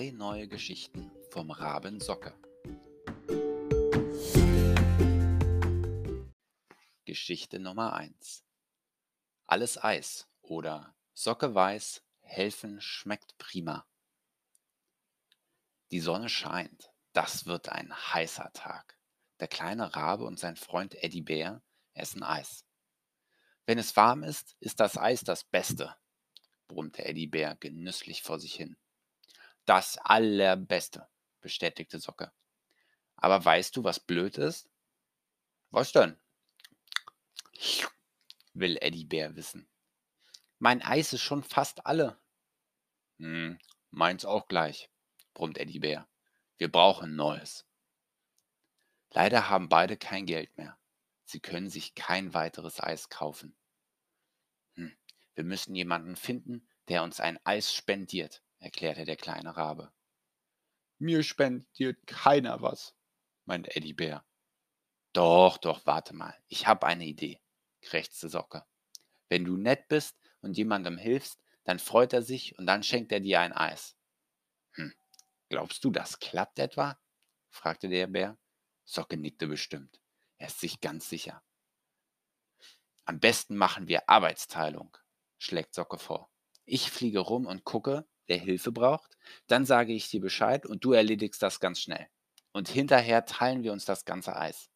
Drei neue Geschichten vom Raben Socke. Geschichte Nummer 1. Alles Eis oder Socke weiß, helfen schmeckt prima. Die Sonne scheint. Das wird ein heißer Tag. Der kleine Rabe und sein Freund Eddie Bär essen Eis. Wenn es warm ist, ist das Eis das Beste, brummte Eddie Bär genüsslich vor sich hin. Das Allerbeste, bestätigte Socke. Aber weißt du, was blöd ist? Was denn? will Eddie Bär wissen. Mein Eis ist schon fast alle. Hm, meins auch gleich, brummt Eddie Bär. Wir brauchen Neues. Leider haben beide kein Geld mehr. Sie können sich kein weiteres Eis kaufen. Hm, wir müssen jemanden finden, der uns ein Eis spendiert, erklärte der kleine Rabe. Mir spendiert keiner was, meint Eddie Bär. Doch, doch, warte mal, ich habe eine Idee, krächzte Socke. Wenn du nett bist und jemandem hilfst, dann freut er sich und dann schenkt er dir ein Eis. Hm, glaubst du, das klappt etwa? fragte der Bär. Socke nickte bestimmt. Er ist sich ganz sicher. Am besten machen wir Arbeitsteilung, schlägt Socke vor. Ich fliege rum und gucke, wer Hilfe braucht, dann sage ich dir Bescheid und du erledigst das ganz schnell. Und hinterher teilen wir uns das ganze Eis.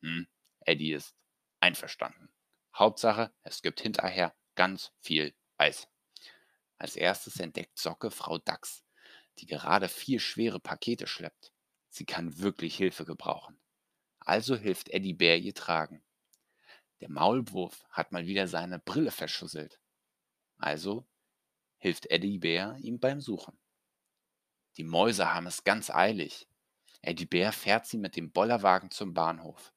Hm, Eddie ist einverstanden. Hauptsache, es gibt hinterher ganz viel Eis. Als erstes entdeckt Socke Frau Dachs, die gerade vier schwere Pakete schleppt. Sie kann wirklich Hilfe gebrauchen. Also hilft Eddie Bär ihr tragen. Der Maulwurf hat mal wieder seine Brille verschusselt. Also hilft Eddie Bär ihm beim Suchen. Die Mäuse haben es ganz eilig. Eddie Bär fährt sie mit dem Bollerwagen zum Bahnhof.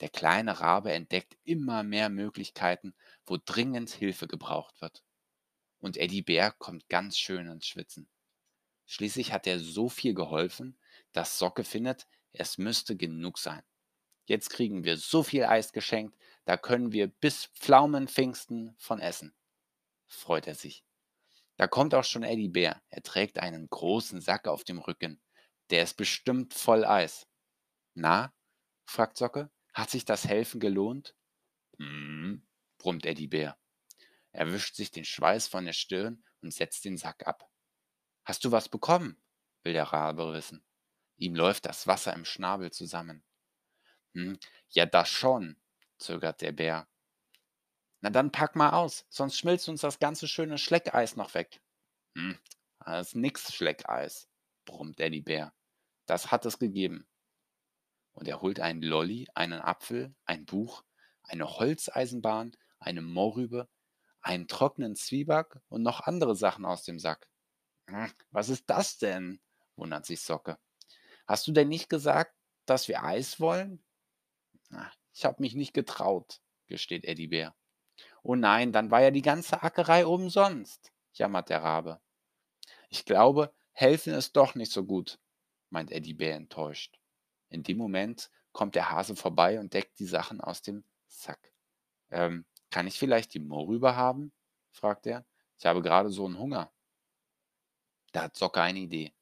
Der kleine Rabe entdeckt immer mehr Möglichkeiten, wo dringend Hilfe gebraucht wird. Und Eddie Bär kommt ganz schön ins Schwitzen. Schließlich hat er so viel geholfen, dass Socke findet, es müsste genug sein. Jetzt kriegen wir so viel Eis geschenkt, da können wir bis Pflaumenpfingsten von essen freut er sich. Da kommt auch schon Eddie Bär. Er trägt einen großen Sack auf dem Rücken. Der ist bestimmt voll Eis. Na? fragt Socke. Hat sich das Helfen gelohnt? Hm, brummt Eddie Bär. Er wischt sich den Schweiß von der Stirn und setzt den Sack ab. Hast du was bekommen? will der Rabe wissen. Ihm läuft das Wasser im Schnabel zusammen. Hm, ja, das schon, zögert der Bär na dann pack mal aus, sonst schmilzt uns das ganze schöne Schleckeis noch weg. Hm, das ist nix Schleckeis, brummt Eddie Bär. Das hat es gegeben. Und er holt einen Lolli, einen Apfel, ein Buch, eine Holzeisenbahn, eine Mohrrübe, einen trockenen Zwieback und noch andere Sachen aus dem Sack. Hm, was ist das denn? wundert sich Socke. Hast du denn nicht gesagt, dass wir Eis wollen? ich hab mich nicht getraut, gesteht Eddie Bär. Oh nein, dann war ja die ganze Ackerei umsonst, jammert der Rabe. Ich glaube, helfen ist doch nicht so gut, meint Eddie Bär enttäuscht. In dem Moment kommt der Hase vorbei und deckt die Sachen aus dem Sack. Ähm, kann ich vielleicht die Mohrrübe haben? fragt er. Ich habe gerade so einen Hunger. Da hat Socke eine Idee.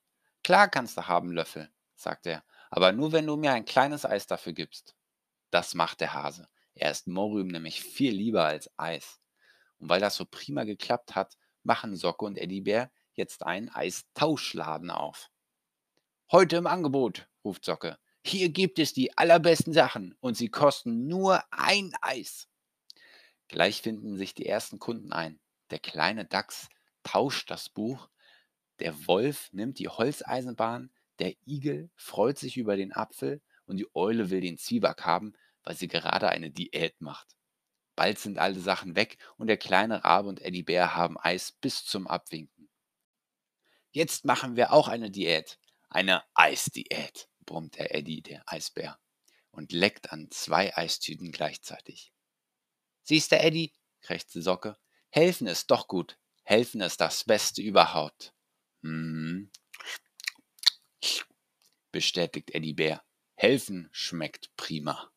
Klar kannst du haben, Löffel, sagt er, aber nur wenn du mir ein kleines Eis dafür gibst. Das macht der Hase. Er isst Mohrrüben nämlich viel lieber als Eis. Und weil das so prima geklappt hat, machen Socke und Eddie Bär jetzt einen Eistauschladen auf. Heute im Angebot, ruft Socke. Hier gibt es die allerbesten Sachen und sie kosten nur ein Eis. Gleich finden sich die ersten Kunden ein. Der kleine Dachs tauscht das Buch, der Wolf nimmt die Holzeisenbahn, der Igel freut sich über den Apfel und die Eule will den Zwieback haben, weil sie gerade eine Diät macht. Bald sind alle Sachen weg und der kleine Rabe und Eddie Bär haben Eis bis zum Abwinken. Jetzt machen wir auch eine Diät. Eine Eisdiät, brummt der Eddie, der Eisbär, und leckt an zwei Eistüten gleichzeitig. Siehst du, Eddie, krächzte Socke, helfen ist doch gut. Helfen ist das Beste überhaupt. Hm, bestätigt Eddie Bär. Helfen schmeckt prima.